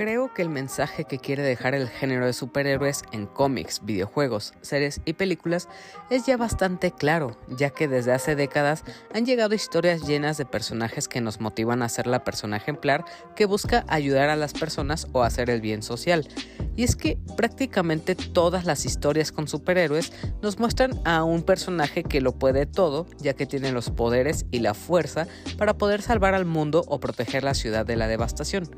Creo que el mensaje que quiere dejar el género de superhéroes en cómics, videojuegos, series y películas es ya bastante claro, ya que desde hace décadas han llegado historias llenas de personajes que nos motivan a ser la persona ejemplar que busca ayudar a las personas o hacer el bien social. Y es que prácticamente todas las historias con superhéroes nos muestran a un personaje que lo puede todo, ya que tiene los poderes y la fuerza para poder salvar al mundo o proteger la ciudad de la devastación.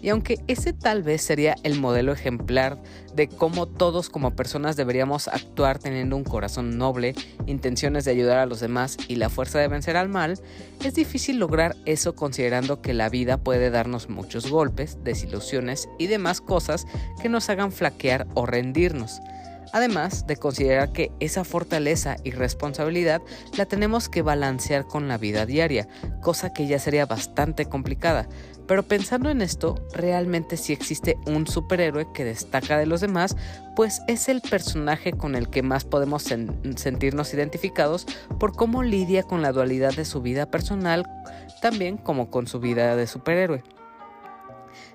Y aunque ese tal vez sería el modelo ejemplar de cómo todos como personas deberíamos actuar teniendo un corazón noble, intenciones de ayudar a los demás y la fuerza de vencer al mal, es difícil lograr eso considerando que la vida puede darnos muchos golpes, desilusiones y demás cosas que nos hagan flaquear o rendirnos. Además de considerar que esa fortaleza y responsabilidad la tenemos que balancear con la vida diaria, cosa que ya sería bastante complicada, pero pensando en esto, realmente si existe un superhéroe que destaca de los demás, pues es el personaje con el que más podemos sentirnos identificados por cómo lidia con la dualidad de su vida personal, también como con su vida de superhéroe.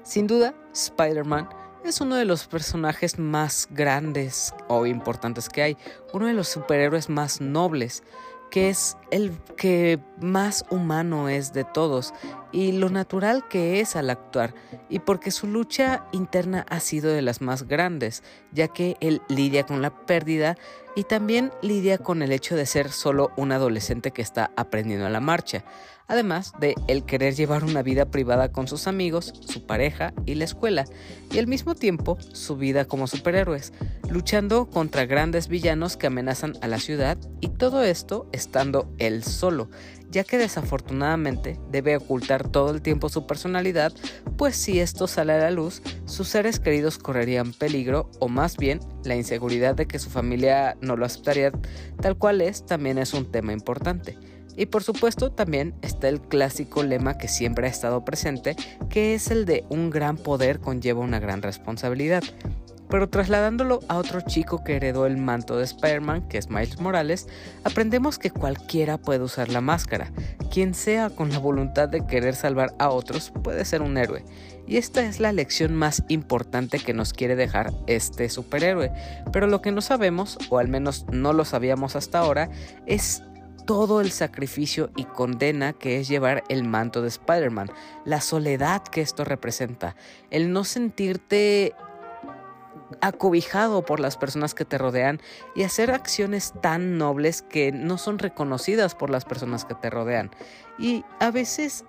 Sin duda, Spider-Man es uno de los personajes más grandes o importantes que hay, uno de los superhéroes más nobles, que es el que más humano es de todos y lo natural que es al actuar, y porque su lucha interna ha sido de las más grandes, ya que él lidia con la pérdida y también lidia con el hecho de ser solo un adolescente que está aprendiendo a la marcha, además de el querer llevar una vida privada con sus amigos, su pareja y la escuela, y al mismo tiempo su vida como superhéroes, luchando contra grandes villanos que amenazan a la ciudad y todo esto estando él solo, ya que desafortunadamente debe ocultar todo el tiempo su personalidad, pues si esto sale a la luz, sus seres queridos correrían peligro o más bien la inseguridad de que su familia no lo aceptaría tal cual es también es un tema importante. Y por supuesto también está el clásico lema que siempre ha estado presente, que es el de un gran poder conlleva una gran responsabilidad. Pero trasladándolo a otro chico que heredó el manto de Spider-Man, que es Miles Morales, aprendemos que cualquiera puede usar la máscara. Quien sea con la voluntad de querer salvar a otros puede ser un héroe. Y esta es la lección más importante que nos quiere dejar este superhéroe. Pero lo que no sabemos, o al menos no lo sabíamos hasta ahora, es todo el sacrificio y condena que es llevar el manto de Spider-Man, la soledad que esto representa, el no sentirte acobijado por las personas que te rodean y hacer acciones tan nobles que no son reconocidas por las personas que te rodean. Y a veces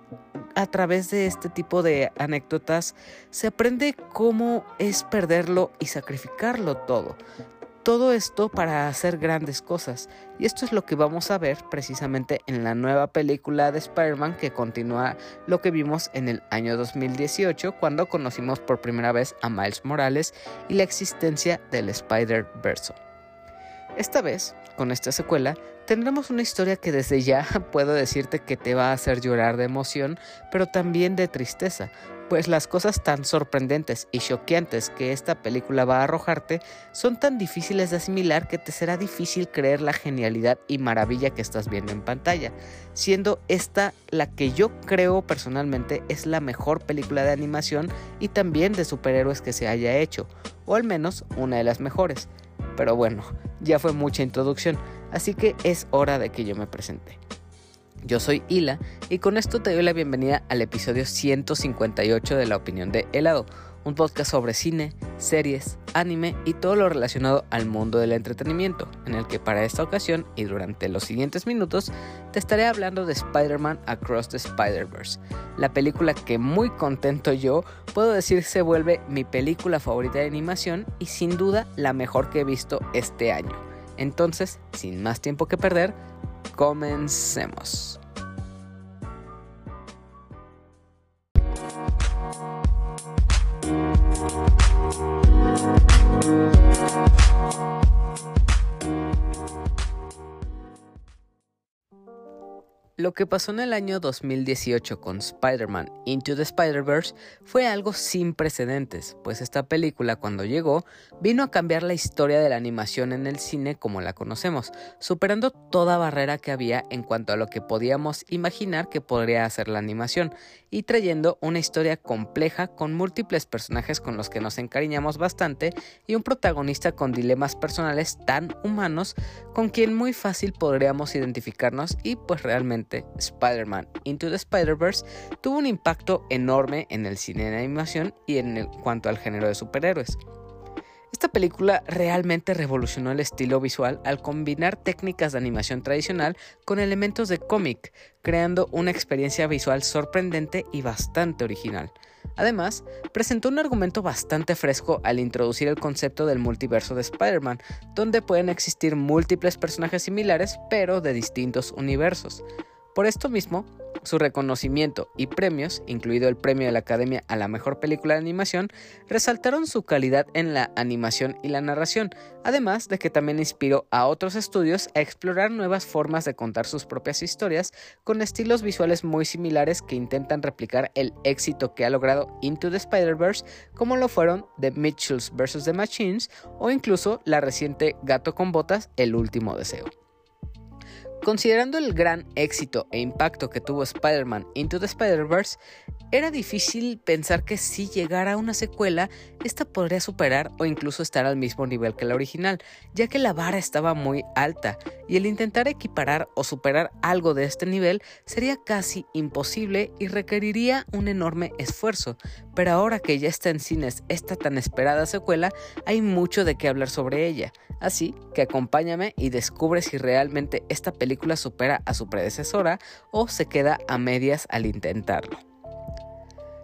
a través de este tipo de anécdotas se aprende cómo es perderlo y sacrificarlo todo. Todo esto para hacer grandes cosas. Y esto es lo que vamos a ver precisamente en la nueva película de Spider-Man que continúa lo que vimos en el año 2018 cuando conocimos por primera vez a Miles Morales y la existencia del Spider-Verse. Esta vez, con esta secuela, tendremos una historia que desde ya puedo decirte que te va a hacer llorar de emoción, pero también de tristeza, pues las cosas tan sorprendentes y choqueantes que esta película va a arrojarte son tan difíciles de asimilar que te será difícil creer la genialidad y maravilla que estás viendo en pantalla, siendo esta la que yo creo personalmente es la mejor película de animación y también de superhéroes que se haya hecho, o al menos una de las mejores. Pero bueno, ya fue mucha introducción, así que es hora de que yo me presente. Yo soy Hila y con esto te doy la bienvenida al episodio 158 de La Opinión de Helado, un podcast sobre cine, series, anime y todo lo relacionado al mundo del entretenimiento, en el que para esta ocasión y durante los siguientes minutos te estaré hablando de Spider-Man Across the Spider-Verse, la película que muy contento yo puedo decir se vuelve mi película favorita de animación y sin duda la mejor que he visto este año. Entonces, sin más tiempo que perder, Comencemos. Lo que pasó en el año 2018 con Spider-Man Into the Spider-Verse fue algo sin precedentes, pues esta película cuando llegó vino a cambiar la historia de la animación en el cine como la conocemos, superando toda barrera que había en cuanto a lo que podíamos imaginar que podría hacer la animación, y trayendo una historia compleja con múltiples personajes con los que nos encariñamos bastante y un protagonista con dilemas personales tan humanos con quien muy fácil podríamos identificarnos y pues realmente Spider-Man Into the Spider-Verse tuvo un impacto enorme en el cine de animación y en cuanto al género de superhéroes. Esta película realmente revolucionó el estilo visual al combinar técnicas de animación tradicional con elementos de cómic, creando una experiencia visual sorprendente y bastante original. Además, presentó un argumento bastante fresco al introducir el concepto del multiverso de Spider-Man, donde pueden existir múltiples personajes similares pero de distintos universos. Por esto mismo, su reconocimiento y premios, incluido el premio de la Academia a la Mejor Película de Animación, resaltaron su calidad en la animación y la narración, además de que también inspiró a otros estudios a explorar nuevas formas de contar sus propias historias con estilos visuales muy similares que intentan replicar el éxito que ha logrado Into the Spider-Verse, como lo fueron The Mitchells vs. The Machines o incluso la reciente Gato con Botas, El Último Deseo. Considerando el gran éxito e impacto que tuvo Spider-Man Into the Spider-Verse, era difícil pensar que si llegara una secuela, esta podría superar o incluso estar al mismo nivel que la original, ya que la vara estaba muy alta, y el intentar equiparar o superar algo de este nivel sería casi imposible y requeriría un enorme esfuerzo, pero ahora que ya está en cines esta tan esperada secuela, hay mucho de qué hablar sobre ella, así que acompáñame y descubre si realmente esta película supera a su predecesora o se queda a medias al intentarlo.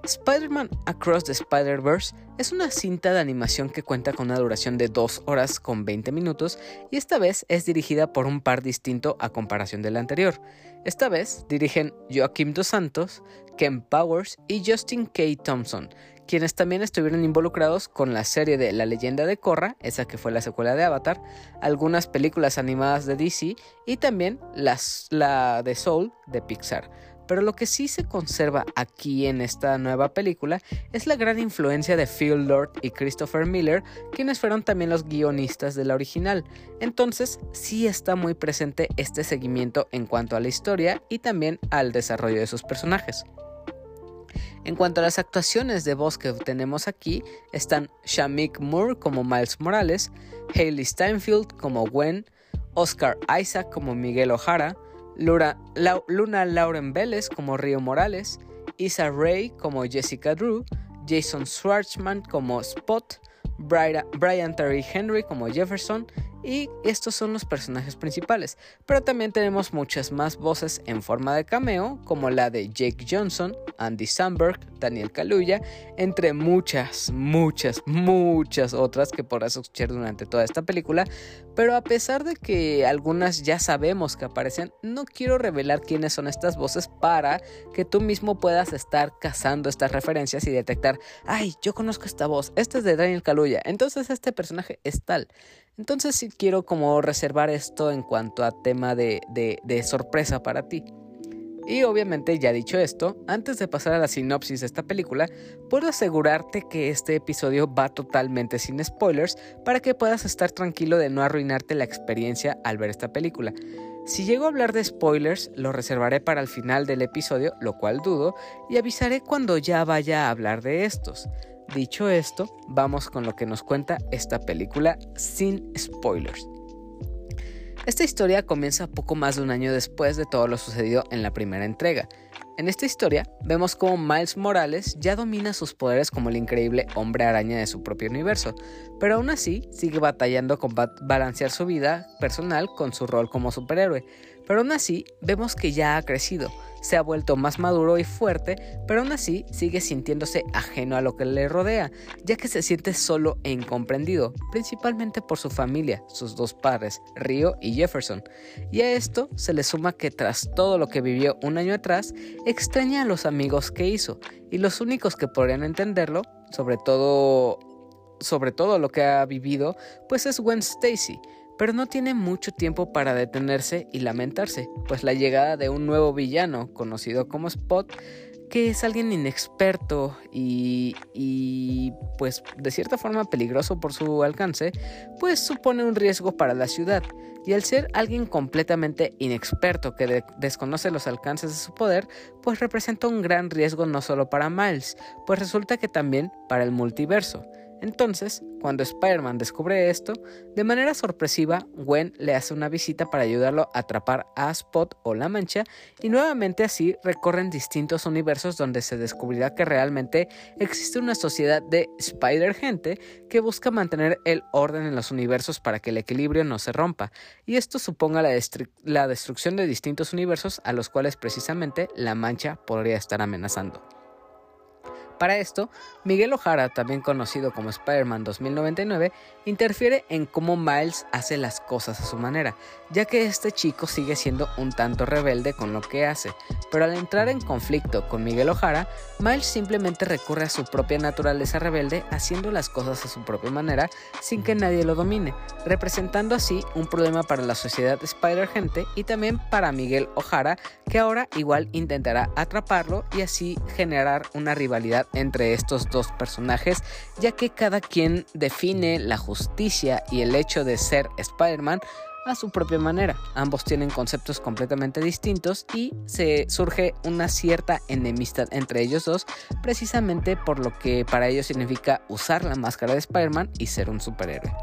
Spider-Man Across the Spider-Verse es una cinta de animación que cuenta con una duración de 2 horas con 20 minutos y esta vez es dirigida por un par distinto a comparación de la anterior. Esta vez dirigen Joaquim Dos Santos, Ken Powers y Justin K. Thompson, quienes también estuvieron involucrados con la serie de La leyenda de Korra, esa que fue la secuela de Avatar, algunas películas animadas de DC y también la de Soul de Pixar. Pero lo que sí se conserva aquí en esta nueva película es la gran influencia de Phil Lord y Christopher Miller, quienes fueron también los guionistas de la original. Entonces sí está muy presente este seguimiento en cuanto a la historia y también al desarrollo de sus personajes. En cuanto a las actuaciones de voz que tenemos aquí, están Shamik Moore como Miles Morales, Hayley Steinfeld como Gwen, Oscar Isaac como Miguel O'Hara, Luna Lauren Vélez como Río Morales, Isa Ray como Jessica Drew, Jason Schwartzman como Spot, Brian Terry Henry como Jefferson y estos son los personajes principales. Pero también tenemos muchas más voces en forma de cameo, como la de Jake Johnson, Andy Samberg, Daniel Kaluuya, entre muchas, muchas, muchas otras que podrás escuchar durante toda esta película. Pero a pesar de que algunas ya sabemos que aparecen, no quiero revelar quiénes son estas voces para que tú mismo puedas estar cazando estas referencias y detectar, ay, yo conozco esta voz, esta es de Daniel Kaluuya, entonces este personaje es tal. Entonces sí quiero como reservar esto en cuanto a tema de, de, sorpresa para ti. Y obviamente ya dicho esto, antes de pasar a la sinopsis de esta película, puedo asegurarte que este episodio va totalmente sin spoilers para que puedas estar tranquilo de no arruinarte la experiencia al ver esta película. Si llego a hablar de spoilers, lo reservaré para el final del episodio, lo cual dudo, y avisaré cuando ya vaya a hablar de estos. Dicho esto, vamos con lo que nos cuenta esta película sin spoilers. Esta historia comienza poco más de un año después de todo lo sucedido en la primera entrega. En esta historia vemos cómo Miles Morales ya domina sus poderes como el increíble hombre araña de su propio universo, pero aún así sigue batallando con balancear su vida personal con su rol como superhéroe. Pero aún así vemos que ya ha crecido, se ha vuelto más maduro y fuerte, pero aún así sigue sintiéndose ajeno a lo que le rodea, ya que se siente solo e incomprendido, principalmente por su familia, sus dos padres, Rio y Jefferson. Y a esto se le suma que tras todo lo que vivió un año atrás, extraña a los amigos que hizo, y los únicos que podrían entenderlo, sobre todo sobre todo lo que ha vivido, pues es Gwen Stacy, pero no tiene mucho tiempo para detenerse y lamentarse, pues la llegada de un nuevo villano, conocido como Spot, que es alguien inexperto y, pues de cierta forma peligroso por su alcance, pues supone un riesgo para la ciudad. Y al ser alguien completamente inexperto que desconoce los alcances de su poder, pues representa un gran riesgo no solo para Miles, pues resulta que también para el multiverso. Entonces, cuando Spider-Man descubre esto, de manera sorpresiva, Gwen le hace una visita para ayudarlo a atrapar a Spot o la Mancha y nuevamente así recorren distintos universos donde se descubrirá que realmente existe una sociedad de Spider-Gente que busca mantener el orden en los universos para que el equilibrio no se rompa, y esto suponga la, la destrucción de distintos universos a los cuales precisamente la Mancha podría estar amenazando. Para esto, Miguel Ojara, también conocido como Spider-Man 2099, interfiere en cómo Miles hace las cosas a su manera, ya que este chico sigue siendo un tanto rebelde con lo que hace, pero al entrar en conflicto con Miguel Ojara, Miles simplemente recurre a su propia naturaleza rebelde haciendo las cosas a su propia manera sin que nadie lo domine, representando así un problema para la sociedad Spider-Gente y también para Miguel Ojara, que ahora igual intentará atraparlo y así generar una rivalidad entre estos dos personajes, ya que cada quien define la justicia y el hecho de ser Spider-Man a su propia manera. Ambos tienen conceptos completamente distintos y se surge una cierta enemistad entre ellos dos, precisamente por lo que para ellos significa usar la máscara de Spider-Man y ser un superhéroe.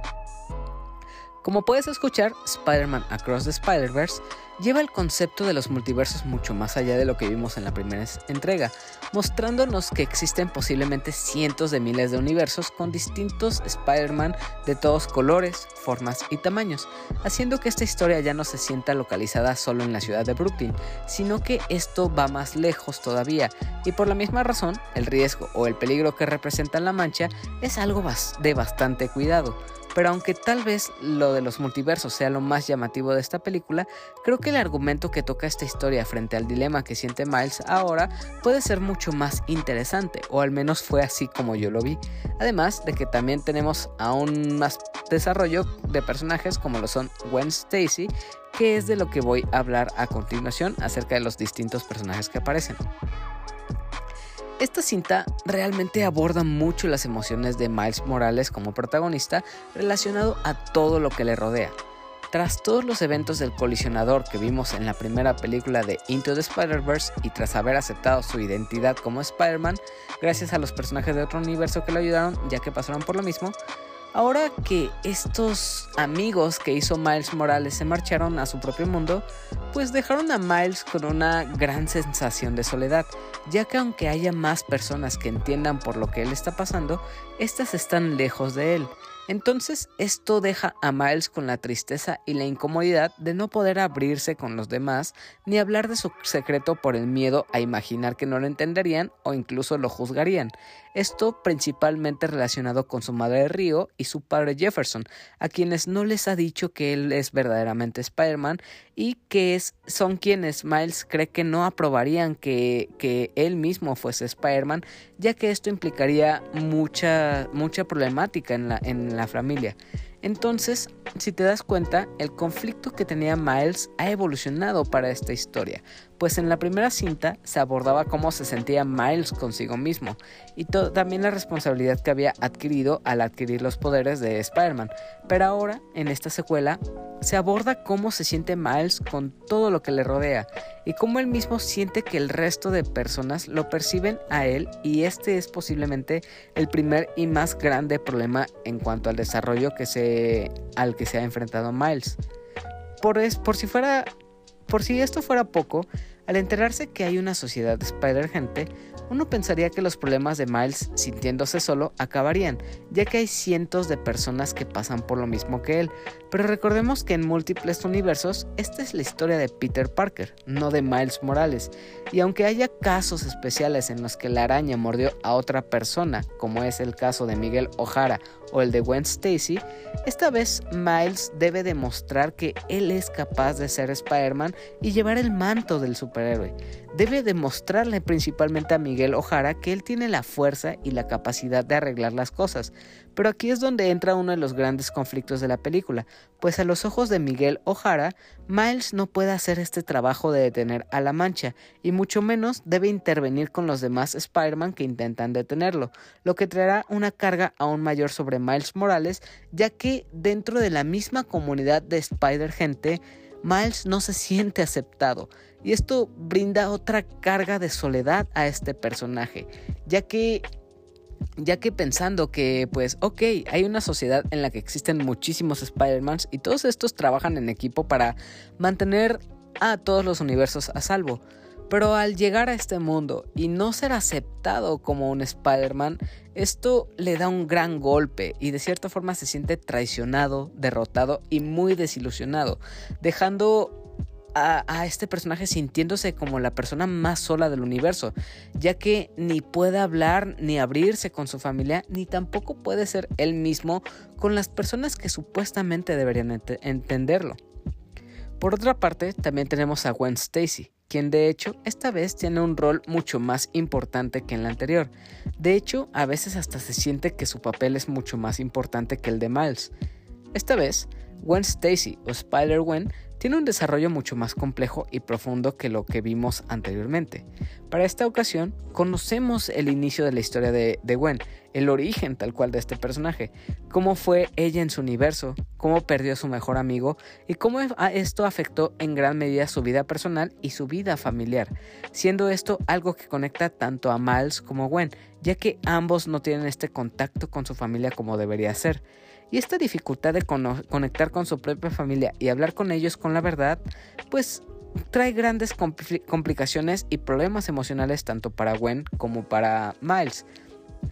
Como puedes escuchar, Spider-Man Across the Spider-Verse lleva el concepto de los multiversos mucho más allá de lo que vimos en la primera entrega, mostrándonos que existen posiblemente cientos de miles de universos con distintos Spider-Man de todos colores, formas y tamaños, haciendo que esta historia ya no se sienta localizada solo en la ciudad de Brooklyn, sino que esto va más lejos todavía, y por la misma razón, el riesgo o el peligro que representa la mancha es algo de bastante cuidado. Pero aunque tal vez lo de los multiversos sea lo más llamativo de esta película, creo que el argumento que toca esta historia frente al dilema que siente Miles ahora puede ser mucho más interesante, o al menos fue así como yo lo vi. Además de que también tenemos aún más desarrollo de personajes como lo son Gwen Stacy, que es de lo que voy a hablar a continuación acerca de los distintos personajes que aparecen. Esta cinta realmente aborda mucho las emociones de Miles Morales como protagonista relacionado a todo lo que le rodea. Tras todos los eventos del colisionador que vimos en la primera película de Into the Spider-Verse y tras haber aceptado su identidad como Spider-Man, gracias a los personajes de otro universo que lo ayudaron ya que pasaron por lo mismo, Ahora que estos amigos que hizo Miles Morales se marcharon a su propio mundo, pues dejaron a Miles con una gran sensación de soledad, ya que aunque haya más personas que entiendan por lo que él está pasando, estas están lejos de él. Entonces esto deja a Miles con la tristeza y la incomodidad de no poder abrirse con los demás ni hablar de su secreto por el miedo a imaginar que no lo entenderían o incluso lo juzgarían. Esto principalmente relacionado con su madre Río y su padre Jefferson, a quienes no les ha dicho que él es verdaderamente Spider-Man y que es, son quienes Miles cree que no aprobarían que, que él mismo fuese Spider-Man, ya que esto implicaría mucha, mucha problemática en la, en la familia. Entonces, si te das cuenta, el conflicto que tenía Miles ha evolucionado para esta historia, pues en la primera cinta se abordaba cómo se sentía Miles consigo mismo y también la responsabilidad que había adquirido al adquirir los poderes de Spider-Man, pero ahora en esta secuela se aborda cómo se siente Miles con todo lo que le rodea y cómo él mismo siente que el resto de personas lo perciben a él y este es posiblemente el primer y más grande problema en cuanto al desarrollo que se, al que se ha enfrentado Miles. Por, es, por si fuera por si esto fuera poco, al enterarse que hay una sociedad de Spider-Gente, uno pensaría que los problemas de Miles sintiéndose solo acabarían, ya que hay cientos de personas que pasan por lo mismo que él, pero recordemos que en múltiples universos esta es la historia de Peter Parker, no de Miles Morales, y aunque haya casos especiales en los que la araña mordió a otra persona, como es el caso de Miguel O'Hara o el de Gwen Stacy, esta vez Miles debe demostrar que él es capaz de ser Spider-Man y llevar el manto del superhéroe. Debe demostrarle principalmente a Miguel O'Hara que él tiene la fuerza y la capacidad de arreglar las cosas. Pero aquí es donde entra uno de los grandes conflictos de la película, pues a los ojos de Miguel O'Hara, Miles no puede hacer este trabajo de detener a la mancha, y mucho menos debe intervenir con los demás Spider-Man que intentan detenerlo, lo que traerá una carga aún mayor sobre Miles Morales, ya que dentro de la misma comunidad de Spider-Gente, Miles no se siente aceptado, y esto brinda otra carga de soledad a este personaje, ya que ya que pensando que pues ok, hay una sociedad en la que existen muchísimos Spider-Mans y todos estos trabajan en equipo para mantener a todos los universos a salvo. Pero al llegar a este mundo y no ser aceptado como un Spider-Man, esto le da un gran golpe y de cierta forma se siente traicionado, derrotado y muy desilusionado, dejando a, este personaje sintiéndose como la persona más sola del universo, ya que ni puede hablar ni abrirse con su familia, ni tampoco puede ser él mismo con las personas que supuestamente deberían entenderlo. Por otra parte, también tenemos a Gwen Stacy, quien de hecho esta vez tiene un rol mucho más importante que en la anterior. De hecho, a veces hasta se siente que su papel es mucho más importante que el de Miles. Esta vez, Gwen Stacy o Spider-Gwen tiene un desarrollo mucho más complejo y profundo que lo que vimos anteriormente. Para esta ocasión, conocemos el inicio de la historia de, Gwen, el origen tal cual de este personaje, cómo fue ella en su universo, cómo perdió a su mejor amigo y cómo esto afectó en gran medida su vida personal y su vida familiar, siendo esto algo que conecta tanto a Miles como a Gwen, ya que ambos no tienen este contacto con su familia como debería ser. Y esta dificultad de conectar con su propia familia y hablar con ellos con la verdad, pues trae grandes complicaciones y problemas emocionales tanto para Gwen como para Miles.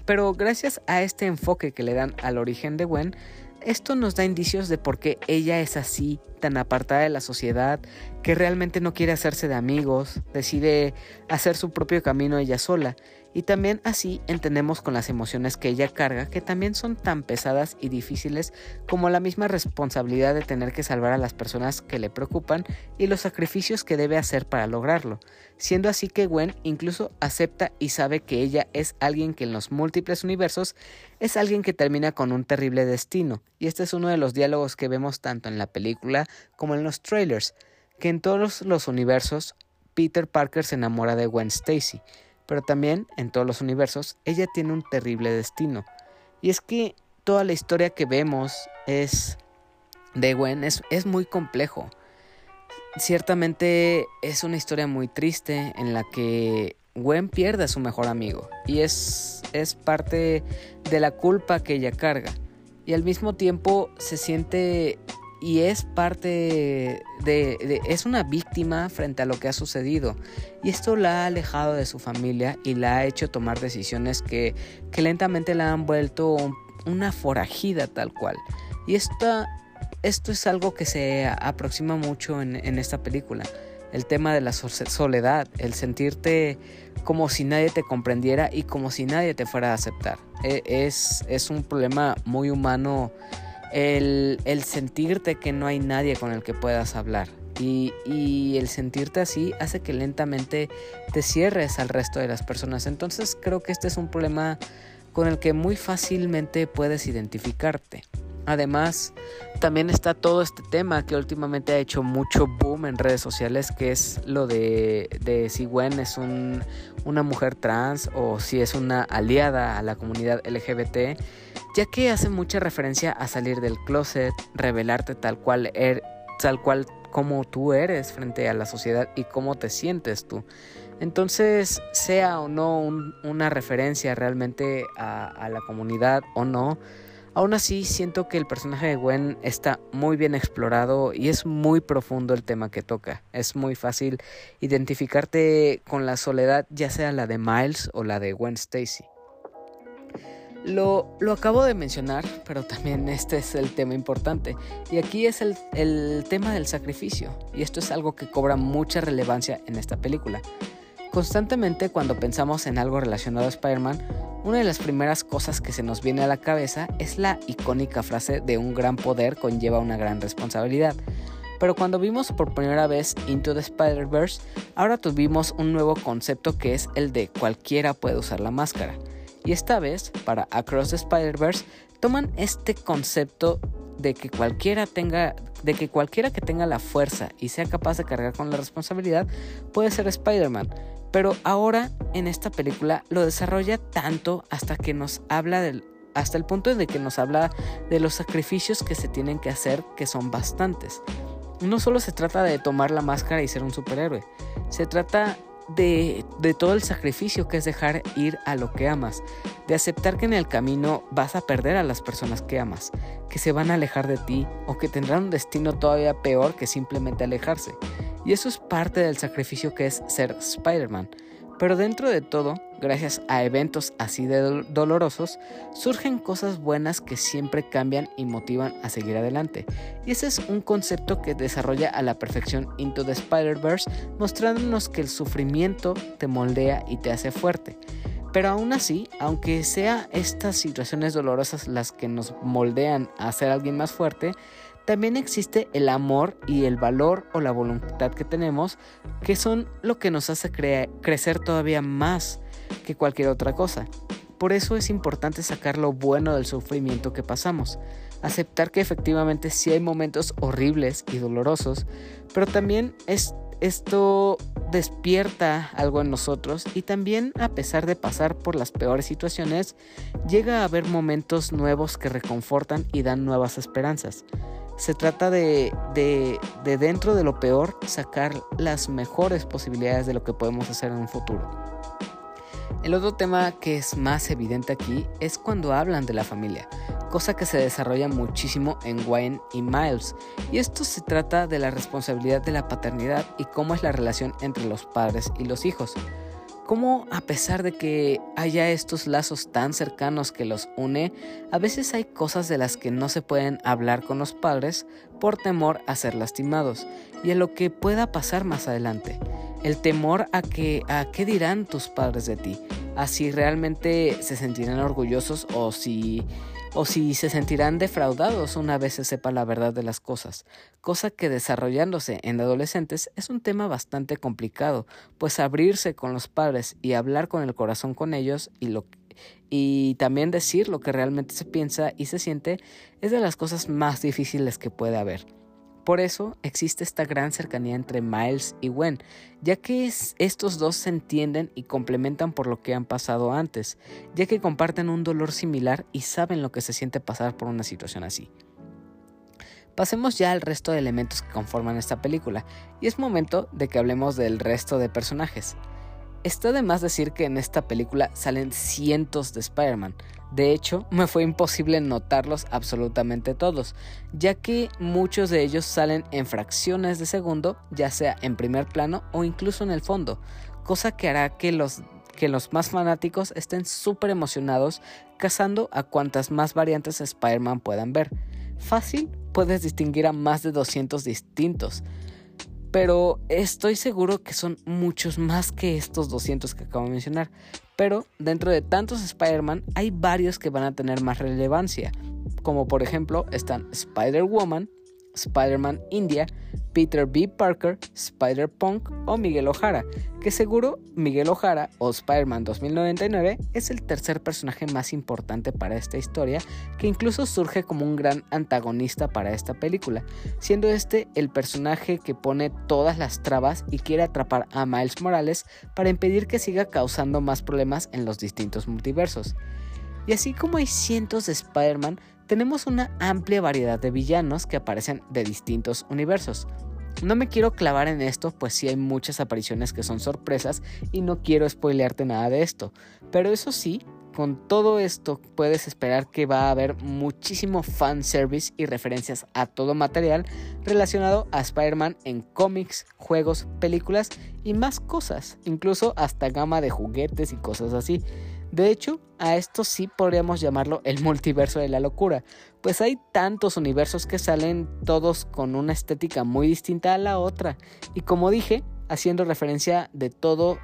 Pero gracias a este enfoque que le dan al origen de Gwen, esto nos da indicios de por qué ella es así, tan apartada de la sociedad, que realmente no quiere hacerse de amigos, decide hacer su propio camino ella sola. Y también así entendemos con las emociones que ella carga que también son tan pesadas y difíciles como la misma responsabilidad de tener que salvar a las personas que le preocupan y los sacrificios que debe hacer para lograrlo, siendo así que Gwen incluso acepta y sabe que ella es alguien que en los múltiples universos es alguien que termina con un terrible destino, y este es uno de los diálogos que vemos tanto en la película como en los trailers, que en todos los universos Peter Parker se enamora de Gwen Stacy, pero también en todos los universos ella tiene un terrible destino. Y es que toda la historia que vemos es de Gwen es, es muy complejo. Ciertamente es una historia muy triste en la que Gwen pierde a su mejor amigo y es, es parte de la culpa que ella carga. Y al mismo tiempo se siente y es parte de, es una víctima frente a lo que ha sucedido. Y esto la ha alejado de su familia y la ha hecho tomar decisiones que, que lentamente la han vuelto una forajida tal cual. Y esta, esto es algo que se aproxima mucho en, en esta película el tema de la soledad el sentirte como si nadie te comprendiera y como si nadie te fuera a aceptar. E, es, es un problema muy humano el, sentirte que no hay nadie con el que puedas hablar. Y, el sentirte así hace que lentamente te cierres al resto de las personas. Entonces creo que este es un problema con el que muy fácilmente puedes identificarte. Además, también está todo este tema que últimamente ha hecho mucho boom en redes sociales, que es lo de, si Gwen es un, una mujer trans o si es una aliada a la comunidad LGBT ya que hace mucha referencia a salir del closet, revelarte tal cual, er, tal cual como tú eres frente a la sociedad y cómo te sientes tú. Entonces, sea o no una referencia realmente a, la comunidad o no, aún así siento que el personaje de Gwen está muy bien explorado y es muy profundo el tema que toca. Es muy fácil identificarte con la soledad, ya sea la de Miles o la de Gwen Stacy. Lo, acabo de mencionar, pero también este es el tema importante. Y aquí es el, el tema del sacrificio. Y esto es algo que cobra mucha relevancia en esta película. Constantemente cuando pensamos en algo relacionado a Spider-Man, una de las primeras cosas que se nos viene a la cabeza es la icónica frase de un gran poder conlleva una gran responsabilidad. Pero cuando vimos por primera vez Into the Spider-Verse, ahora tuvimos un nuevo concepto que es el de cualquiera puede usar la máscara. Y esta vez, para Across the Spider-Verse, toman este concepto de que cualquiera tenga de que cualquiera que tenga la fuerza y sea capaz de cargar con la responsabilidad puede ser Spider-Man, pero ahora en esta película lo desarrolla tanto hasta que nos habla del hasta el punto de que nos habla de los sacrificios que se tienen que hacer, que son bastantes. No solo se trata de tomar la máscara y ser un superhéroe, se trata de, todo el sacrificio que es dejar ir a lo que amas, de aceptar que en el camino vas a perder a las personas que amas, que se van a alejar de ti o que tendrán un destino todavía peor que simplemente alejarse. Y eso es parte del sacrificio que es ser Spider-Man. Pero dentro de todo, gracias a eventos así de dolorosos, surgen cosas buenas que siempre cambian y motivan a seguir adelante. Y ese es un concepto que desarrolla a la perfección Into the Spider-Verse, mostrándonos que el sufrimiento te moldea y te hace fuerte. Pero aún así, aunque sea estas situaciones dolorosas las que nos moldean a ser alguien más fuerte, también existe el amor y el valor o la voluntad que tenemos, que son lo que nos hace crecer todavía más que cualquier otra cosa. Por eso es importante sacar lo bueno del sufrimiento que pasamos, aceptar que efectivamente sí hay momentos horribles y dolorosos, pero también esto despierta algo en nosotros y también a pesar de pasar por las peores situaciones, llega a haber momentos nuevos que reconfortan y dan nuevas esperanzas. Se trata de, de, dentro de lo peor sacar las mejores posibilidades de lo que podemos hacer en un futuro. El otro tema que es más evidente aquí es cuando hablan de la familia, cosa que se desarrolla muchísimo en Wayne y Miles, y esto se trata de la responsabilidad de la paternidad y cómo es la relación entre los padres y los hijos cómo a pesar de que haya estos lazos tan cercanos que los une, a veces hay cosas de las que no se pueden hablar con los padres por temor a ser lastimados y a lo que pueda pasar más adelante. El temor a que a qué dirán tus padres de ti, a si realmente se sentirán orgullosos o si o si se sentirán defraudados una vez se sepa la verdad de las cosas, cosa que desarrollándose en adolescentes es un tema bastante complicado, pues abrirse con los padres y hablar con el corazón con ellos y lo y también decir lo que realmente se piensa y se siente es de las cosas más difíciles que puede haber. Por eso existe esta gran cercanía entre Miles y Gwen, ya que estos dos se entienden y complementan por lo que han pasado antes, ya que comparten un dolor similar y saben lo que se siente pasar por una situación así. Pasemos ya al resto de elementos que conforman esta película, y es momento de que hablemos del resto de personajes. Está de más decir que en esta película salen cientos de Spider-Man, de hecho, me fue imposible notarlos absolutamente todos, ya que muchos de ellos salen en fracciones de segundo, ya sea en primer plano o incluso en el fondo, cosa que hará que los, que los más fanáticos estén súper emocionados cazando a cuantas más variantes de Spider-Man puedan ver. Fácil, puedes distinguir a más de 200 distintos, pero estoy seguro que son muchos más que estos 200 que acabo de mencionar. Pero dentro de tantos Spider-Man hay varios que van a tener más relevancia, como por ejemplo están Spider-Woman, Spider-Man India, Peter B. Parker, Spider-Punk o Miguel O'Hara, que seguro Miguel O'Hara o Spider-Man 2099 es el tercer personaje más importante para esta historia, que incluso surge como un gran antagonista para esta película, siendo este el personaje que pone todas las trabas y quiere atrapar a Miles Morales para impedir que siga causando más problemas en los distintos multiversos. Y así como hay cientos de Spider-Man, tenemos una amplia variedad de villanos que aparecen de distintos universos. No me quiero clavar en esto, pues sí hay muchas apariciones que son sorpresas y no quiero spoilearte nada de esto. Pero eso sí, con todo esto puedes esperar que va a haber muchísimo fanservice y referencias a todo material relacionado a Spider-Man en cómics, juegos, películas y más cosas, incluso hasta gama de juguetes y cosas así. De hecho, a esto sí podríamos llamarlo el multiverso de la locura, pues hay tantos universos que salen todos con una estética muy distinta a la otra, y como dije, haciendo referencia de todo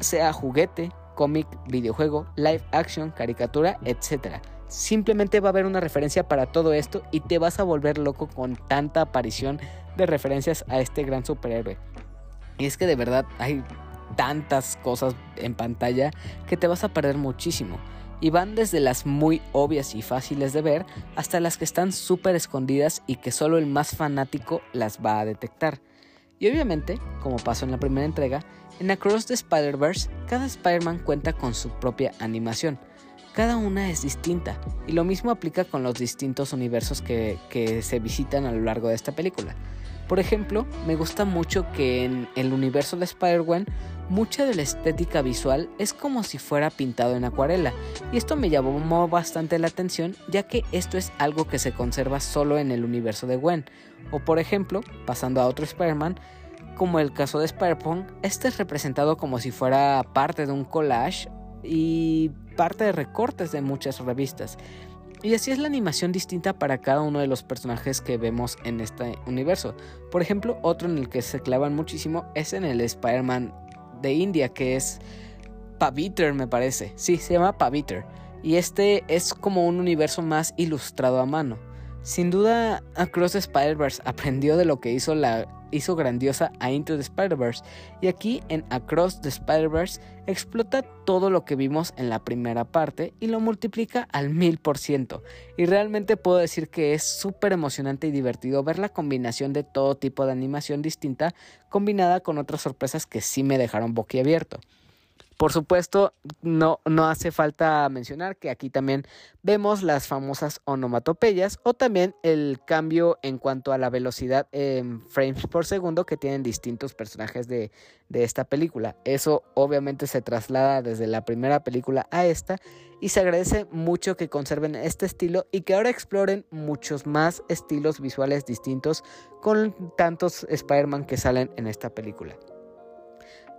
sea juguete, cómic, videojuego, live action, caricatura, etc. Simplemente va a haber una referencia para todo esto y te vas a volver loco con tanta aparición de referencias a este gran superhéroe. Y es que de verdad hay tantas cosas en pantalla que te vas a perder muchísimo. Y van desde las muy obvias y fáciles de ver hasta las que están súper escondidas y que solo el más fanático las va a detectar. Y obviamente, como pasó en la primera entrega, en Across the Spider-Verse, cada Spider-Man cuenta con su propia animación. Cada una es distinta, y lo mismo aplica con los distintos universos que, que se visitan a lo largo de esta película. Por ejemplo, me gusta mucho que en el universo de Spider-Man mucha de la estética visual es como si fuera pintado en acuarela, y esto me llamó bastante la atención ya que esto es algo que se conserva solo en el universo de Gwen. O por ejemplo, pasando a otro Spider-Man, como el caso de Spider-Punk, este es representado como si fuera parte de un collage y parte de recortes de muchas revistas. Y así es la animación distinta para cada uno de los personajes que vemos en este universo. Por ejemplo, otro en el que se clavan muchísimo es en el Spider-Man de India, que es Paviter, me parece. Sí, se llama Paviter. Y este es como un universo más ilustrado a mano. Sin duda, Across the Spider-Verse aprendió de lo que hizo la hizo grandiosa a Into the Spider-Verse y aquí en Across the Spider-Verse explota todo lo que vimos en la primera parte y lo multiplica al mil por ciento y realmente puedo decir que es súper emocionante y divertido ver la combinación de todo tipo de animación distinta combinada con otras sorpresas que sí me dejaron boquiabierto. Por supuesto, no, no hace falta mencionar que aquí también vemos las famosas onomatopeyas o también el cambio en cuanto a la velocidad en frames por segundo que tienen distintos personajes de, de esta película. Eso obviamente se traslada desde la primera película a esta y se agradece mucho que conserven este estilo y que ahora exploren muchos más estilos visuales distintos con tantos Spider-Man que salen en esta película.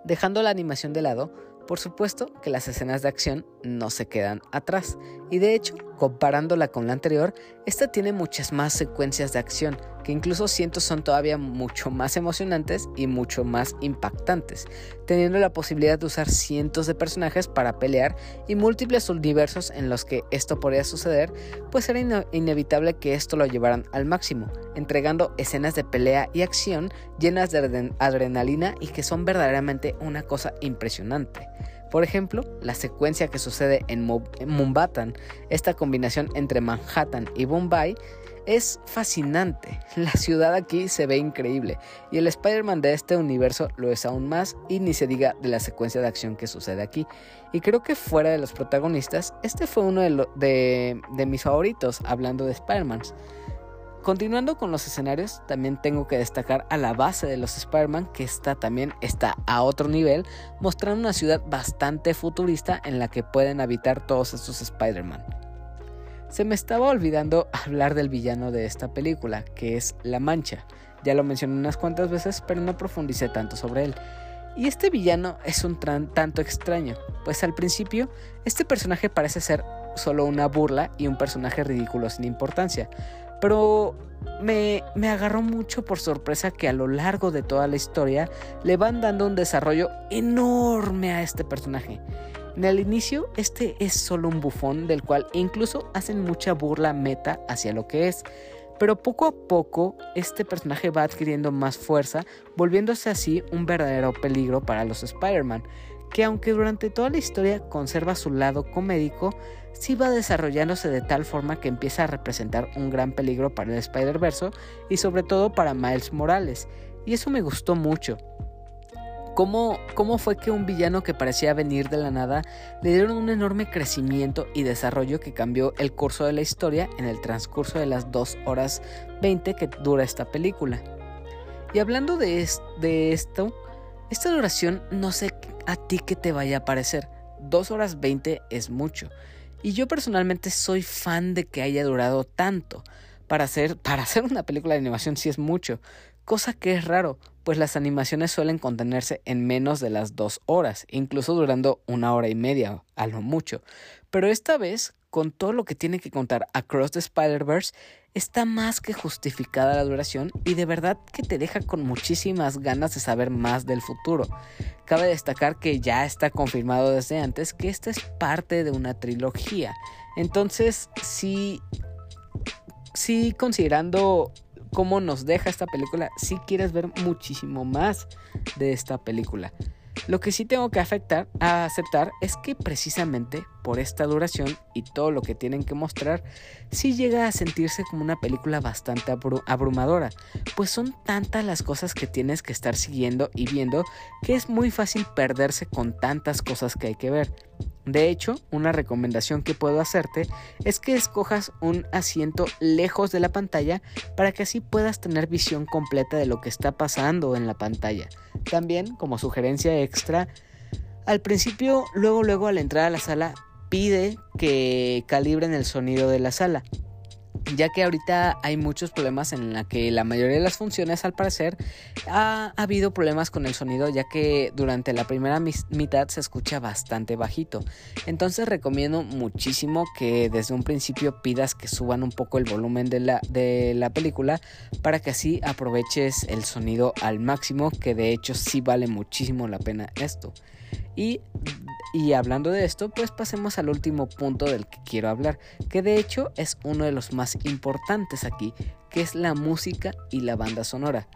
Dejando la animación de lado, por supuesto que las escenas de acción no se quedan atrás, y de hecho, comparándola con la anterior, esta tiene muchas más secuencias de acción, que incluso siento son todavía mucho más emocionantes y mucho más impactantes, teniendo la posibilidad de usar cientos de personajes para pelear y múltiples universos en los que esto podría suceder, pues era inevitable que esto lo llevaran al máximo, entregando escenas de pelea y acción llenas de adrenalina y que son verdaderamente una cosa impresionante. Por ejemplo, la secuencia que sucede en, Mumbatan, esta combinación entre Manhattan y Bombay, es fascinante. La ciudad aquí se ve increíble y el Spider-Man de este universo lo es aún más y ni se diga de la secuencia de acción que sucede aquí. Y creo que fuera de los protagonistas, este fue uno de, de mis favoritos hablando de Spider-Man. Continuando con los escenarios, también tengo que destacar a la base de los Spider-Man, que está también está a otro nivel, mostrando una ciudad bastante futurista en la que pueden habitar todos estos Spider-Man. Se me estaba olvidando hablar del villano de esta película, que es La Mancha. Ya lo mencioné unas cuantas veces, pero no profundicé tanto sobre él. Y este villano es un tanto extraño, pues al principio este personaje parece ser solo una burla y un personaje ridículo sin importancia, pero me, me, agarró mucho por sorpresa que a lo largo de toda la historia le van dando un desarrollo enorme a este personaje. En el inicio, este es solo un bufón del cual incluso hacen mucha burla meta hacia lo que es. Pero poco a poco, este personaje va adquiriendo más fuerza, volviéndose así un verdadero peligro para los Spider-Man, que aunque durante toda la historia conserva su lado comédico, sí va desarrollándose de tal forma que empieza a representar un gran peligro para el Spider-Verse y sobre todo para Miles Morales. Y eso me gustó mucho. ¿Cómo, ¿Cómo fue que un villano que parecía venir de la nada le dieron un enorme crecimiento y desarrollo que cambió el curso de la historia en el transcurso de las 2 horas 20 que dura esta película? Y hablando de, de esto, esta duración no sé a ti qué te vaya a parecer. 2 horas 20 es mucho. Y yo personalmente soy fan de que haya durado tanto. Para hacer, para hacer una película de animación sí es mucho. Cosa que es raro, pues las animaciones suelen contenerse en menos de las dos horas, incluso durando una hora y media, a lo mucho. Pero esta vez, con todo lo que tiene que contar Across the Spider-Verse, está más que justificada la duración y de verdad que te deja con muchísimas ganas de saber más del futuro. Cabe destacar que ya está confirmado desde antes que esta es parte de una trilogía. Entonces, sí, sí considerando cómo nos deja esta película, sí quieres ver muchísimo más de esta película. Lo que sí tengo que aceptar es que precisamente por esta duración y todo lo que tienen que mostrar, sí llega a sentirse como una película bastante abrumadora, pues son tantas las cosas que tienes que estar siguiendo y viendo que es muy fácil perderse con tantas cosas que hay que ver. De hecho, una recomendación que puedo hacerte es que escojas un asiento lejos de la pantalla para que así puedas tener visión completa de lo que está pasando en la pantalla. También, como sugerencia extra, al principio, luego luego al entrar a la sala, pide que calibren el sonido de la sala ya que ahorita hay muchos problemas en la que la mayoría de las funciones al parecer ha, habido problemas con el sonido ya que durante la primera mitad se escucha bastante bajito. Entonces recomiendo muchísimo que desde un principio pidas que suban un poco el volumen de la, de la película para que así aproveches el sonido al máximo que de hecho sí vale muchísimo la pena esto. Y, hablando de esto, pues pasemos al último punto del que quiero hablar, que de hecho es uno de los más importantes aquí, que es la música y la banda sonora.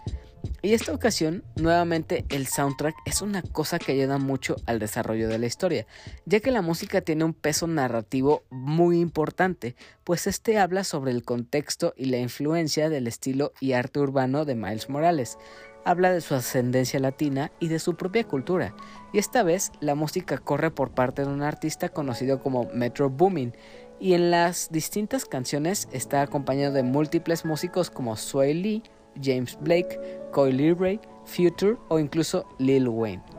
Y esta ocasión, nuevamente, el soundtrack es una cosa que ayuda mucho al desarrollo de la historia, ya que la música tiene un peso narrativo muy importante, pues este habla sobre el contexto y la influencia del estilo y arte urbano de Miles Morales, habla de su ascendencia latina y de su propia cultura, y esta vez la música corre por parte de un artista conocido como Metro Boomin, y en las distintas canciones está acompañado de múltiples músicos como Sway Lee, James Blake, Coy Ray, Future o incluso Lil Wayne.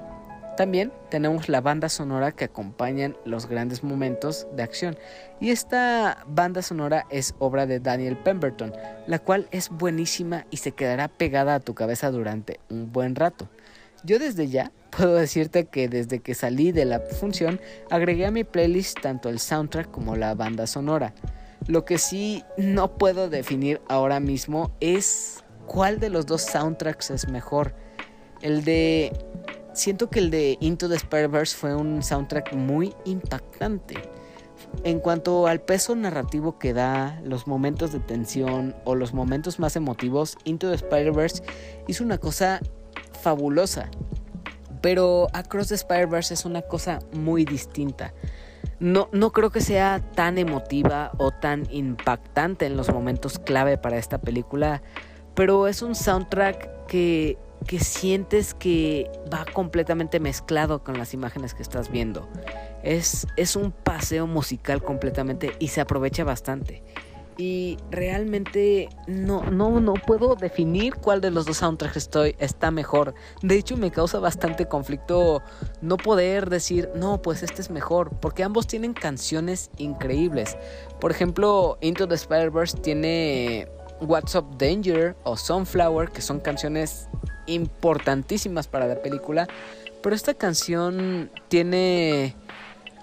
También tenemos la banda sonora que acompañan los grandes momentos de acción. Y esta banda sonora es obra de Daniel Pemberton, la cual es buenísima y se quedará pegada a tu cabeza durante un buen rato. Yo desde ya puedo decirte que desde que salí de la función agregué a mi playlist tanto el soundtrack como la banda sonora. Lo que sí no puedo definir ahora mismo es cuál de los dos soundtracks es mejor. El de siento que el de Into the Spider-Verse fue un soundtrack muy impactante. En cuanto al peso narrativo que da, los momentos de tensión o los momentos más emotivos, Into the Spider-Verse hizo una cosa fabulosa. Pero Across the Spider-Verse es una cosa muy distinta. No, no creo que sea tan emotiva o tan impactante en los momentos clave para esta película, pero es un soundtrack que que sientes que va completamente mezclado con las imágenes que estás viendo. Es, es un paseo musical completamente y se aprovecha bastante. Y realmente no, no, no puedo definir cuál de los dos soundtracks estoy, está mejor. De hecho, me causa bastante conflicto no poder decir, no, pues este es mejor, porque ambos tienen canciones increíbles. Por ejemplo, Into the Spider-Verse tiene What's Up Danger o Sunflower, que son canciones importantísimas para la película. Pero esta canción tiene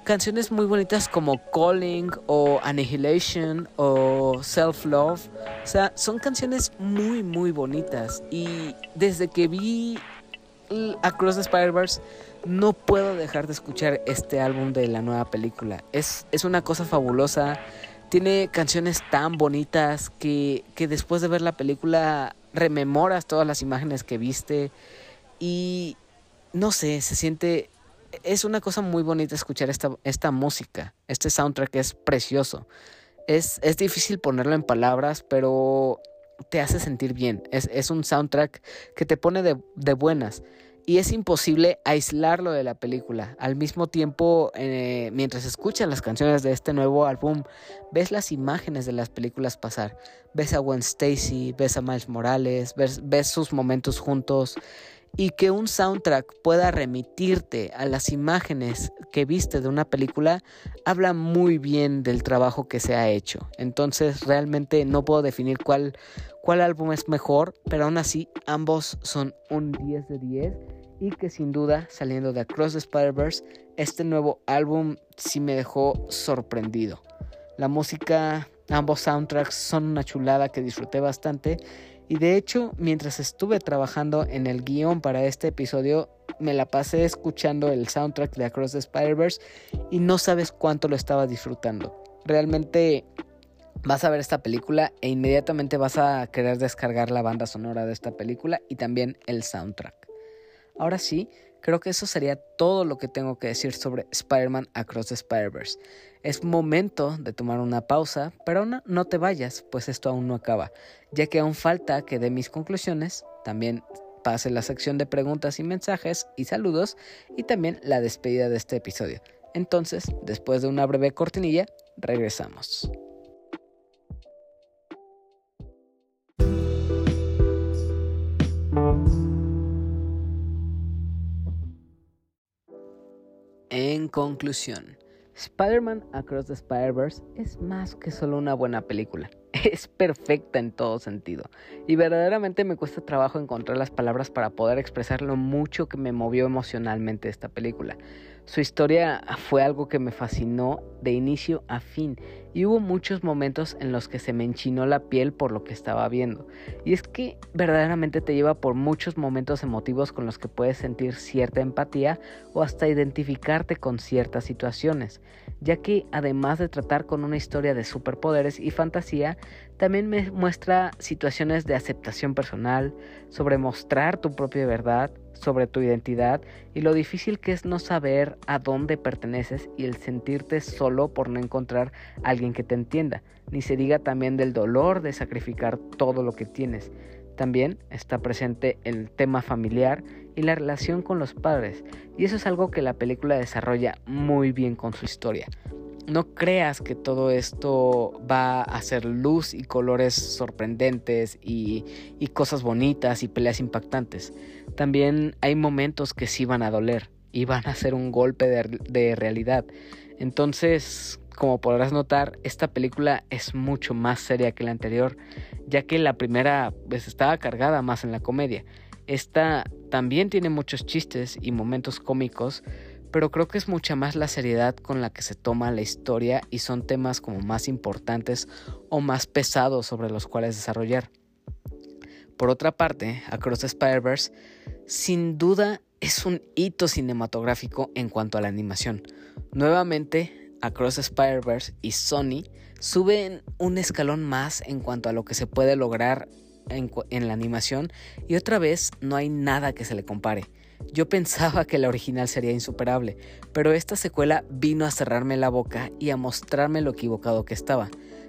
canciones muy bonitas como Calling o Annihilation o Self Love. O sea, son canciones muy, muy bonitas. Y desde que vi Across the Spider-Verse, no puedo dejar de escuchar este álbum de la nueva película. Es, es una cosa fabulosa. Tiene canciones tan bonitas que, que después de ver la película rememoras todas las imágenes que viste y no sé, se siente, es una cosa muy bonita escuchar esta, esta música, este soundtrack es precioso. Es, es difícil ponerlo en palabras, pero te hace sentir bien. Es, es un soundtrack que te pone de, de buenas y es imposible aislarlo de la película. Al mismo tiempo, eh, mientras escuchas las canciones de este nuevo álbum, ves las imágenes de las películas pasar. Ves a Gwen Stacy, ves a Miles Morales, ves, ves sus momentos juntos. Y que un soundtrack pueda remitirte a las imágenes que viste de una película habla muy bien del trabajo que se ha hecho. Entonces realmente no puedo definir cuál, cuál álbum es mejor, pero aún así ambos son un 10 de 10 y que sin duda saliendo de Across the Spider-Verse, este nuevo álbum sí me dejó sorprendido. La música, ambos soundtracks son una chulada que disfruté bastante y de hecho mientras estuve trabajando en el guion para este episodio me la pasé escuchando el soundtrack de Across the Spider-Verse y no sabes cuánto lo estaba disfrutando. Realmente vas a ver esta película e inmediatamente vas a querer descargar la banda sonora de esta película y también el soundtrack. Ahora sí, creo que eso sería todo lo que tengo que decir sobre Spider-Man Across the Spider-Verse. Es momento de tomar una pausa, pero no, no te vayas, pues esto aún no acaba, ya que aún falta que dé mis conclusiones, también pase la sección de preguntas y mensajes y saludos y también la despedida de este episodio. Entonces, después de una breve cortinilla, regresamos. En conclusión, Spider-Man Across the Spider-Verse es más que solo una buena película. Es perfecta en todo sentido. Y verdaderamente me cuesta trabajo encontrar las palabras para poder expresar lo mucho que me movió emocionalmente esta película. Su historia fue algo que me fascinó de inicio a fin y hubo muchos momentos en los que se me enchinó la piel por lo que estaba viendo. Y es que verdaderamente te lleva por muchos momentos emotivos con los que puedes sentir cierta empatía o hasta identificarte con ciertas situaciones, ya que además de tratar con una historia de superpoderes y fantasía, también me muestra situaciones de aceptación personal, sobre mostrar tu propia verdad, sobre tu identidad y lo difícil que es no saber a dónde perteneces y el sentirte solo por no encontrar a alguien que te entienda, ni se diga también del dolor de sacrificar todo lo que tienes. También está presente el tema familiar y la relación con los padres, y eso es algo que la película desarrolla muy bien con su historia. No creas que todo esto va a ser luz y colores sorprendentes y, y cosas bonitas y peleas impactantes. También hay momentos que sí van a doler y van a ser un golpe de, realidad. Entonces, como podrás notar, esta película es mucho más seria que la anterior, ya que la primera pues, estaba cargada más en la comedia. Esta también tiene muchos chistes y momentos cómicos, pero creo que es mucha más la seriedad con la que se toma la historia y son temas como más importantes o más pesados sobre los cuales desarrollar. Por otra parte, Across the Spider-Verse sin duda es un hito cinematográfico en cuanto a la animación. Nuevamente, Across Spider-Verse y Sony suben un escalón más en cuanto a lo que se puede lograr en, en, la animación y otra vez no hay nada que se le compare. Yo pensaba que la original sería insuperable, pero esta secuela vino a cerrarme la boca y a mostrarme lo equivocado que estaba.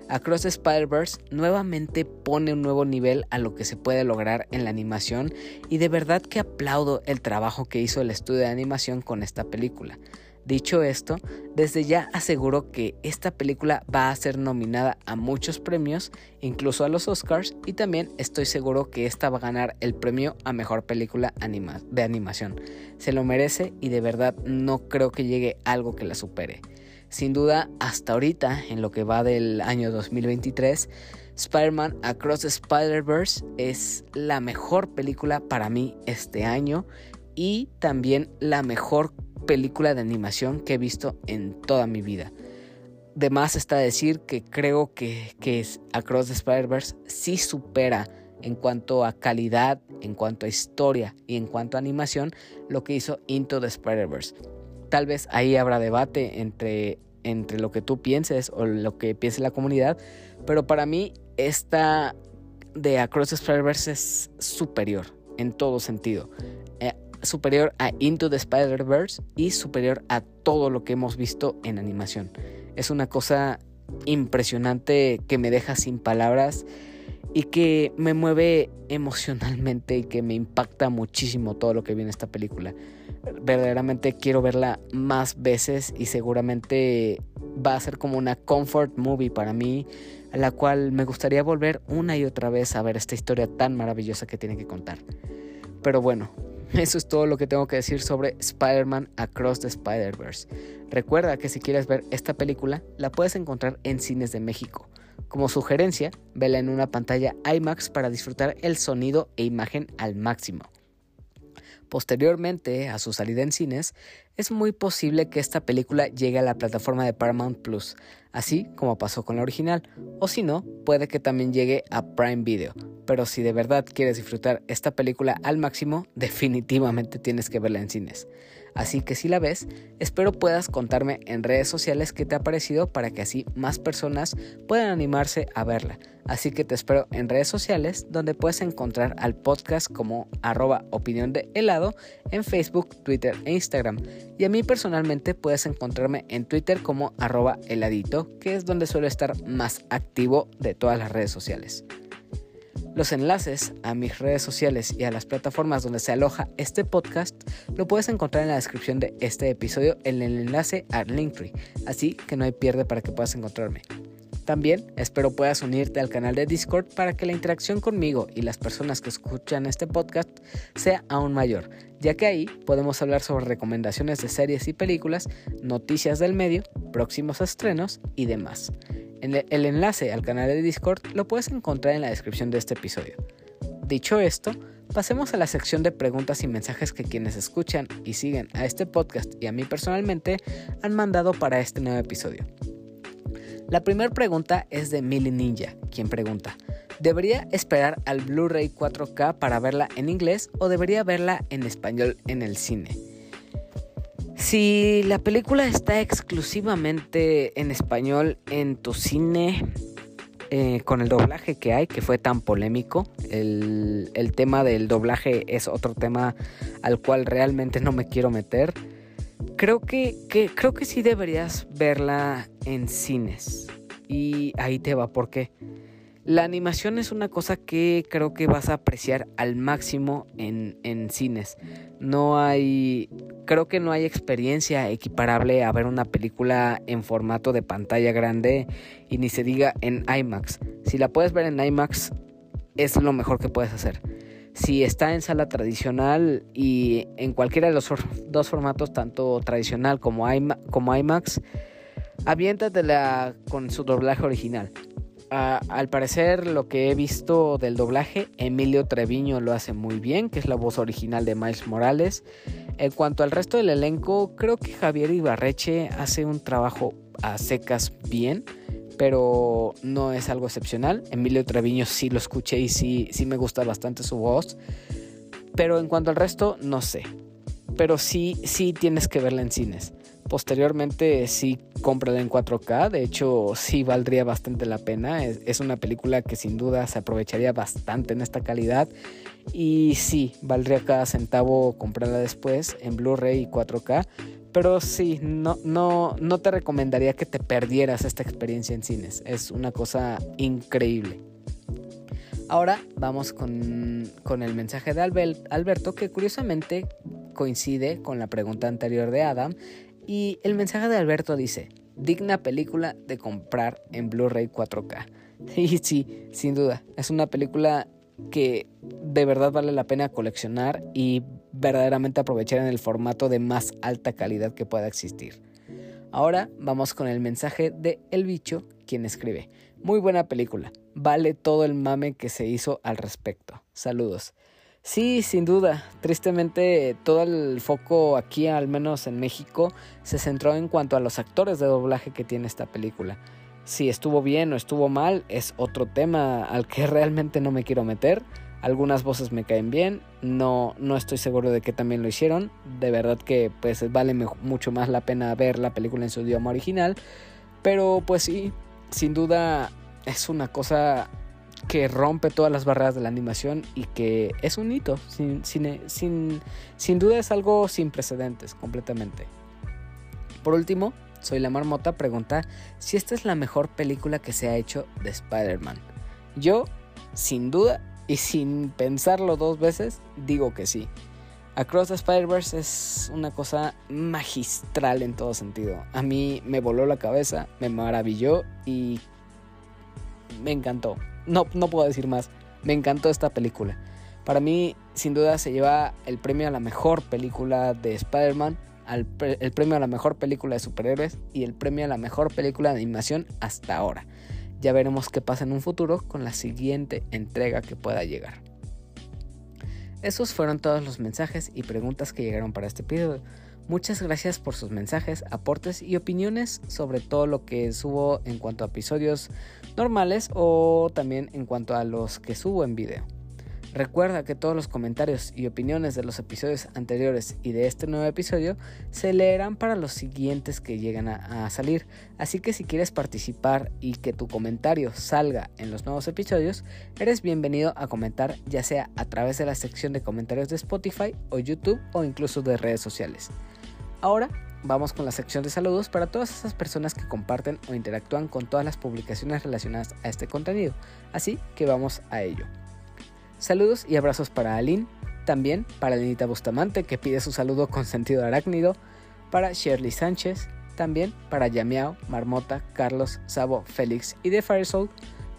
Across Spider-Verse nuevamente pone un nuevo nivel a lo que se puede lograr en la animación y de verdad que aplaudo el trabajo que hizo el estudio de animación con esta película. Dicho esto, desde ya aseguro que esta película va a ser nominada a muchos premios, incluso a los Oscars, y también estoy seguro que esta va a ganar el premio a mejor película de animación. Se lo merece y de verdad no creo que llegue algo que la supere. Sin duda, hasta ahorita, en lo que va del año 2023, Spider-Man Across the Spider-Verse es la mejor película para mí este año y también la mejor película de animación que he visto en toda mi vida. De más está decir que creo que, que Across the Spider-Verse sí supera en cuanto a calidad, en cuanto a historia y en cuanto a animación lo que hizo Into the Spider-Verse. Tal vez ahí habrá debate entre, entre lo que tú pienses o lo que piense la comunidad, pero para mí esta de Across the Spider-Verse es superior en todo sentido. Eh, superior a Into the Spider-Verse y superior a todo lo que hemos visto en animación. Es una cosa impresionante que me deja sin palabras y que me mueve emocionalmente y que me impacta muchísimo todo lo que viene esta película. Verdaderamente quiero verla más veces y seguramente va a ser como una comfort movie para mí, a la cual me gustaría volver una y otra vez a ver esta historia tan maravillosa que tiene que contar. Pero bueno, eso es todo lo que tengo que decir sobre Spider-Man Across the Spider-Verse. Recuerda que si quieres ver esta película, la puedes encontrar en cines de México. Como sugerencia, vela en una pantalla IMAX para disfrutar el sonido e imagen al máximo. Posteriormente a su salida en cines, es muy posible que esta película llegue a la plataforma de Paramount Plus, así como pasó con la original, o si no, puede que también llegue a Prime Video. Pero si de verdad quieres disfrutar esta película al máximo, definitivamente tienes que verla en cines. Así que si la ves, espero puedas contarme en redes sociales qué te ha parecido para que así más personas puedan animarse a verla. Así que te espero en redes sociales donde puedes encontrar al podcast como arroba opinión de helado en Facebook, Twitter e Instagram. Y a mí personalmente puedes encontrarme en Twitter como arroba heladito, que es donde suelo estar más activo de todas las redes sociales. Los enlaces a mis redes sociales y a las plataformas donde se aloja este podcast lo puedes encontrar en la descripción de este episodio en el enlace a Linktree, así que no hay pierde para que puedas encontrarme. También espero puedas unirte al canal de Discord para que la interacción conmigo y las personas que escuchan este podcast sea aún mayor, ya que ahí podemos hablar sobre recomendaciones de series y películas, noticias del medio, próximos estrenos y demás. El enlace al canal de Discord lo puedes encontrar en la descripción de este episodio. Dicho esto, pasemos a la sección de preguntas y mensajes que quienes escuchan y siguen a este podcast y a mí personalmente han mandado para este nuevo episodio. La primera pregunta es de Millie Ninja, quien pregunta, ¿debería esperar al Blu-ray 4K para verla en inglés o debería verla en español en el cine? Si la película está exclusivamente en español en tu cine, eh, con el doblaje que hay, que fue tan polémico, el, tema del doblaje es otro tema al cual realmente no me quiero meter. Creo que, que, creo que sí deberías verla en cines. Y ahí te va, ¿por qué? La animación es una cosa que creo que vas a apreciar al máximo en, en, cines. No hay. Creo que no hay experiencia equiparable a ver una película en formato de pantalla grande y ni se diga en IMAX. Si la puedes ver en IMAX, es lo mejor que puedes hacer. Si está en sala tradicional y en cualquiera de los dos formatos, tanto tradicional como, como IMAX, aviéntatela con su doblaje original al parecer lo que he visto del doblaje, Emilio Treviño lo hace muy bien, que es la voz original de Miles Morales. En cuanto al resto del elenco, creo que Javier Ibarreche hace un trabajo a secas bien, pero no es algo excepcional. Emilio Treviño sí lo escuché y sí, sí me gusta bastante su voz. Pero en cuanto al resto, no sé. Pero sí, sí tienes que verla en cines. Posteriormente sí cómprala en 4K, de hecho sí valdría bastante la pena, es, una película que sin duda se aprovecharía bastante en esta calidad. Y sí, valdría cada centavo comprarla después en Blu-ray y 4K, pero sí, no, no, no te recomendaría que te perdieras esta experiencia en cines, es una cosa increíble. Ahora vamos con, con el mensaje de Alberto que curiosamente coincide con la pregunta anterior de Adam y el mensaje de Alberto dice, digna película de comprar en Blu-ray 4K. Y sí, sin duda, es una película que de verdad vale la pena coleccionar y verdaderamente aprovechar en el formato de más alta calidad que pueda existir. Ahora vamos con el mensaje de El Bicho, quien escribe, muy buena película, vale todo el mame que se hizo al respecto. Saludos. Sí, sin duda. Tristemente, todo el foco aquí, al menos en México, se centró en cuanto a los actores de doblaje que tiene esta película. Si estuvo bien o estuvo mal, es otro tema al que realmente no me quiero meter. Algunas voces me caen bien, no, no estoy seguro de que también lo hicieron. De verdad que pues vale mucho más la pena ver la película en su idioma original. Pero pues sí, sin duda es una cosa que rompe todas las barreras de la animación y que es un hito, sin, sin, sin, duda es algo sin precedentes completamente. Por último, soy la marmota pregunta si esta es la mejor película que se ha hecho de Spider-Man. Yo, sin duda y sin pensarlo dos veces, digo que sí. Across the Spider-Verse es una cosa magistral en todo sentido. A mí me voló la cabeza, me maravilló y me encantó no, no puedo decir más. Me encantó esta película. Para mí, sin duda, se lleva el premio a la mejor película de Spider-Man, el premio a la mejor película de superhéroes y el premio a la mejor película de animación hasta ahora. Ya veremos qué pasa en un futuro con la siguiente entrega que pueda llegar. esos fueron todos los mensajes y preguntas que llegaron para este episodio. Muchas gracias por sus mensajes, aportes y opiniones sobre todo lo que subo en cuanto a episodios normales o también en cuanto a los que subo en video. Recuerda que todos los comentarios y opiniones de los episodios anteriores y de este nuevo episodio se leerán para los siguientes que llegan a, salir, así que si quieres participar y que tu comentario salga en los nuevos episodios, eres bienvenido a comentar ya sea a través de la sección de comentarios de Spotify o YouTube o incluso de redes sociales. Ahora vamos con la sección de saludos para todas esas personas que comparten o interactúan con todas las publicaciones relacionadas a este contenido, así que vamos a ello. Saludos y abrazos para Aline, también para Lenita Bustamante que pide su saludo con sentido arácnido, para Shirley Sánchez, también para Yamiao, Marmota, Carlos, Sabo, Félix y de Firesoul,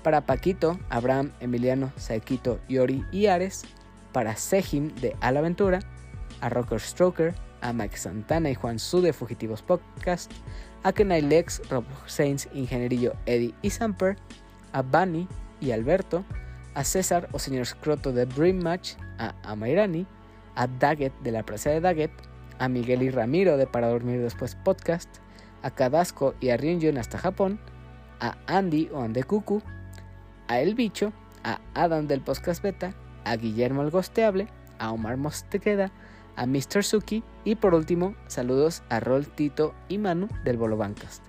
para Paquito, Abraham, Emiliano, Saikito, Yori y Ares, para Sejim de Alaventura, a Rocker Stroker, a Mike Santana y Juan Su de Fugitivos Podcast, a Kenai Lex, Rob Sainz, Ingenierillo Eddie y Samper, a Bunny y Alberto, a César o señor Scroto de Dream Match, a Amairani, a Daggett de la Plaza de Daggett, a Miguel y Ramiro de Para Dormir Después Podcast, a Kadasco y a Ryunjun hasta Japón, a Andy o Andekuku, a El Bicho, a Adam del Podcast Beta, a Guillermo el Gosteable, a Omar Mostequeda, a Mr. Suki y por último, saludos a Rol, Tito y Manu del Bolo Bancast.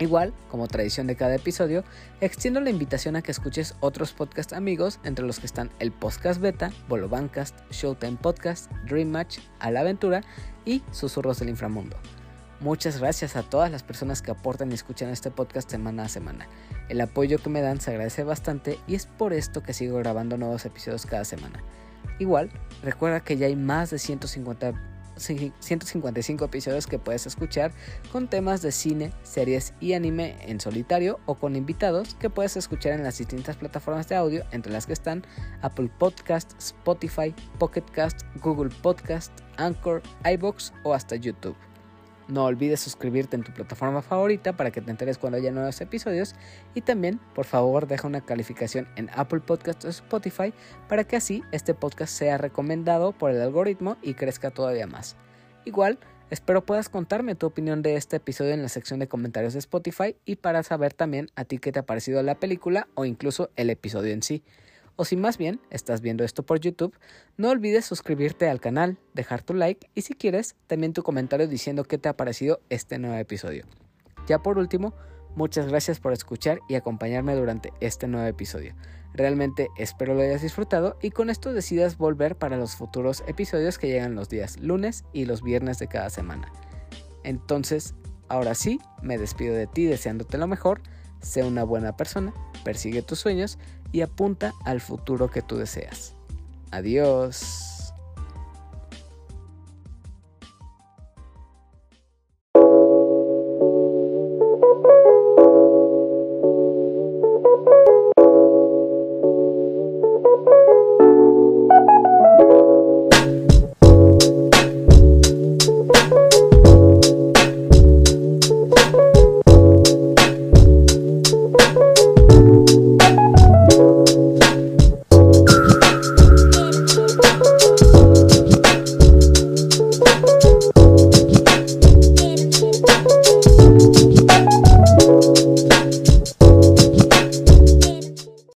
Igual, como tradición de cada episodio, extiendo la invitación a que escuches otros podcast amigos, entre los que están el Podcast Beta, Bolo Bancast, Showtime Podcast, Dream Match, A la Aventura y Susurros del Inframundo. Muchas gracias a todas las personas que aportan y escuchan este podcast semana a semana. El apoyo que me dan se agradece bastante y es por esto que sigo grabando nuevos episodios cada semana. Igual, recuerda que ya hay más de 150 155 episodios que puedes escuchar con temas de cine, series y anime en solitario o con invitados que puedes escuchar en las distintas plataformas de audio entre las que están Apple Podcast, Spotify, Pocket Cast, Google Podcast, Anchor, iBox o hasta YouTube. No olvides suscribirte en tu plataforma favorita para que te enteres cuando haya nuevos episodios y también, por favor, deja una calificación en Apple Podcast o Spotify para que así este podcast sea recomendado por el algoritmo y crezca todavía más. Igual, espero puedas contarme tu opinión de este episodio en la sección de comentarios de Spotify y para saber también a ti qué te ha parecido la película o incluso el episodio en sí. O si más bien estás viendo esto por YouTube, no olvides suscribirte al canal, dejar tu like y si quieres, también tu comentario diciendo qué te ha parecido este nuevo episodio. Ya por último, muchas gracias por escuchar y acompañarme durante este nuevo episodio. Realmente espero lo hayas disfrutado y con esto decidas volver para los futuros episodios que llegan los días lunes y los viernes de cada semana. Entonces, ahora sí, me despido de ti deseándote lo mejor, sé una buena persona, persigue tus sueños y apunta al futuro que tú deseas. Adiós.